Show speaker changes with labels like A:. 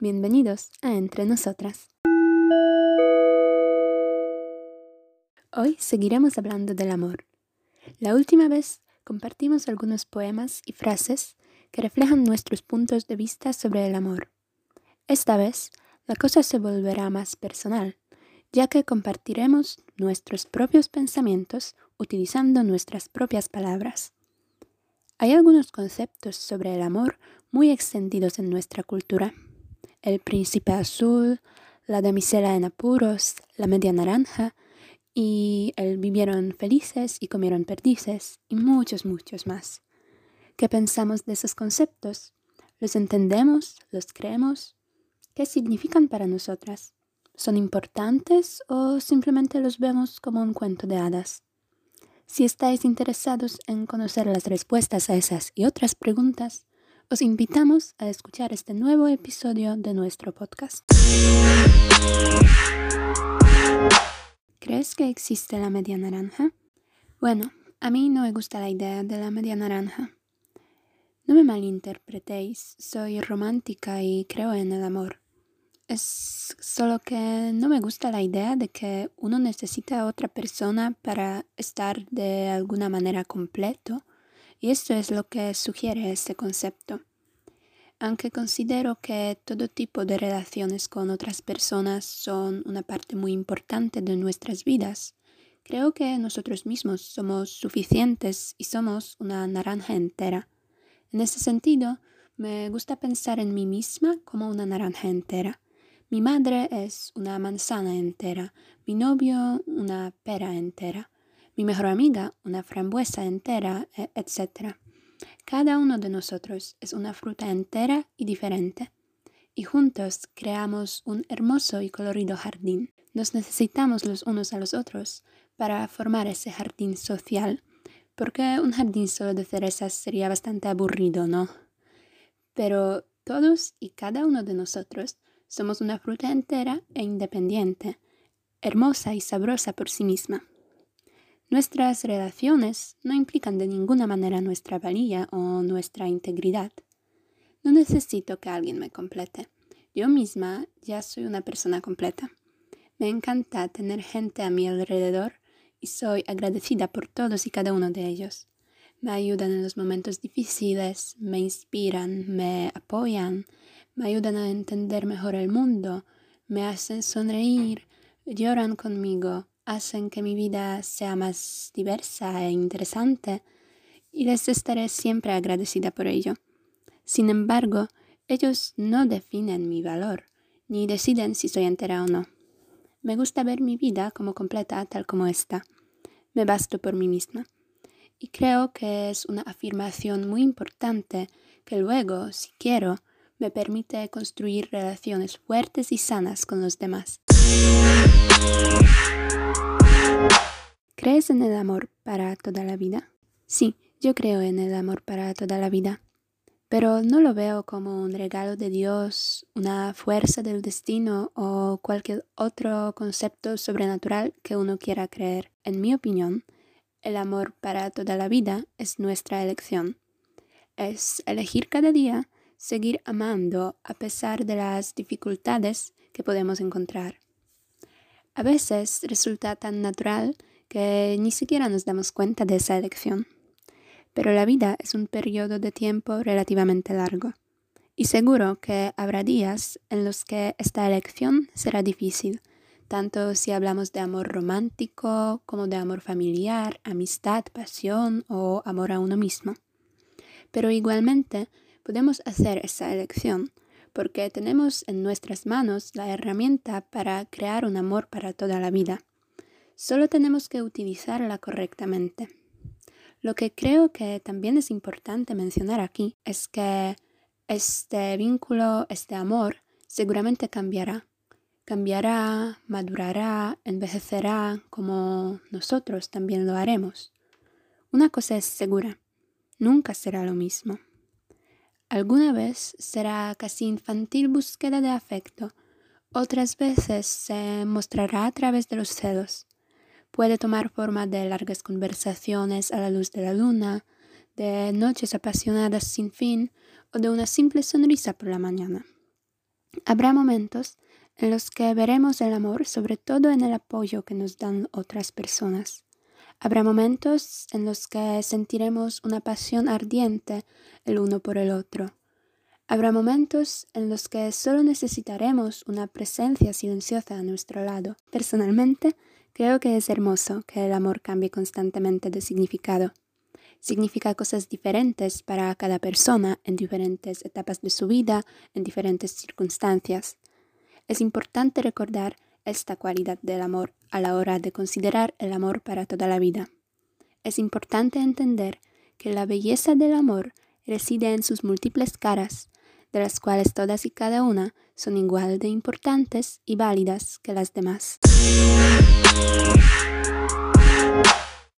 A: Bienvenidos a Entre Nosotras. Hoy seguiremos hablando del amor. La última vez compartimos algunos poemas y frases que reflejan nuestros puntos de vista sobre el amor. Esta vez la cosa se volverá más personal, ya que compartiremos nuestros propios pensamientos utilizando nuestras propias palabras. Hay algunos conceptos sobre el amor muy extendidos en nuestra cultura. El príncipe azul, la damisela en apuros, la media naranja y el vivieron felices y comieron perdices y muchos, muchos más. ¿Qué pensamos de esos conceptos? ¿Los entendemos? ¿Los creemos? ¿Qué significan para nosotras? ¿Son importantes o simplemente los vemos como un cuento de hadas? Si estáis interesados en conocer las respuestas a esas y otras preguntas, os invitamos a escuchar este nuevo episodio de nuestro podcast. ¿Crees que existe la media naranja? Bueno, a mí no me gusta la idea de la media naranja. No me malinterpretéis, soy romántica y creo en el amor. Es solo que no me gusta la idea de que uno necesita a otra persona para estar de alguna manera completo, y esto es lo que sugiere este concepto. Aunque considero que todo tipo de relaciones con otras personas son una parte muy importante de nuestras vidas, creo que nosotros mismos somos suficientes y somos una naranja entera. En ese sentido, me gusta pensar en mí misma como una naranja entera mi madre es una manzana entera, mi novio una pera entera, mi mejor amiga una frambuesa entera, e, etc. Cada uno de nosotros es una fruta entera y diferente, y juntos creamos un hermoso y colorido jardín. Nos necesitamos los unos a los otros para formar ese jardín social, porque un jardín solo de cerezas sería bastante aburrido, ¿no? Pero todos y cada uno de nosotros somos una fruta entera e independiente, hermosa y sabrosa por sí misma. Nuestras relaciones no implican de ninguna manera nuestra valía o nuestra integridad. No necesito que alguien me complete. Yo misma ya soy una persona completa. Me encanta tener gente a mi alrededor y soy agradecida por todos y cada uno de ellos. Me ayudan en los momentos difíciles, me inspiran, me apoyan, me ayudan a entender mejor el mundo, me hacen sonreír, lloran conmigo, hacen que mi vida sea más diversa e interesante, y les estaré siempre agradecida por ello. Sin embargo, ellos no definen mi valor, ni deciden si soy entera o no. Me gusta ver mi vida como completa tal como está. Me basto por mí misma. Y creo que es una afirmación muy importante que luego, si quiero, me permite construir relaciones fuertes y sanas con los demás. ¿Crees en el amor para toda la vida? Sí, yo creo en el amor para toda la vida, pero no lo veo como un regalo de Dios, una fuerza del destino o cualquier otro concepto sobrenatural que uno quiera creer. En mi opinión, el amor para toda la vida es nuestra elección. Es elegir cada día seguir amando a pesar de las dificultades que podemos encontrar. A veces resulta tan natural que ni siquiera nos damos cuenta de esa elección. Pero la vida es un periodo de tiempo relativamente largo, y seguro que habrá días en los que esta elección será difícil, tanto si hablamos de amor romántico como de amor familiar, amistad, pasión o amor a uno mismo. Pero igualmente podemos hacer esa elección porque tenemos en nuestras manos la herramienta para crear un amor para toda la vida. Solo tenemos que utilizarla correctamente. Lo que creo que también es importante mencionar aquí es que este vínculo, este amor, seguramente cambiará. Cambiará, madurará, envejecerá como nosotros también lo haremos. Una cosa es segura, nunca será lo mismo. Alguna vez será casi infantil búsqueda de afecto, otras veces se mostrará a través de los celos. Puede tomar forma de largas conversaciones a la luz de la luna, de noches apasionadas sin fin o de una simple sonrisa por la mañana. Habrá momentos en los que veremos el amor sobre todo en el apoyo que nos dan otras personas. Habrá momentos en los que sentiremos una pasión ardiente el uno por el otro. Habrá momentos en los que solo necesitaremos una presencia silenciosa a nuestro lado. Personalmente, creo que es hermoso que el amor cambie constantemente de significado. Significa cosas diferentes para cada persona en diferentes etapas de su vida, en diferentes circunstancias. Es importante recordar esta cualidad del amor a la hora de considerar el amor para toda la vida. Es importante entender que la belleza del amor reside en sus múltiples caras, de las cuales todas y cada una son igual de importantes y válidas que las demás.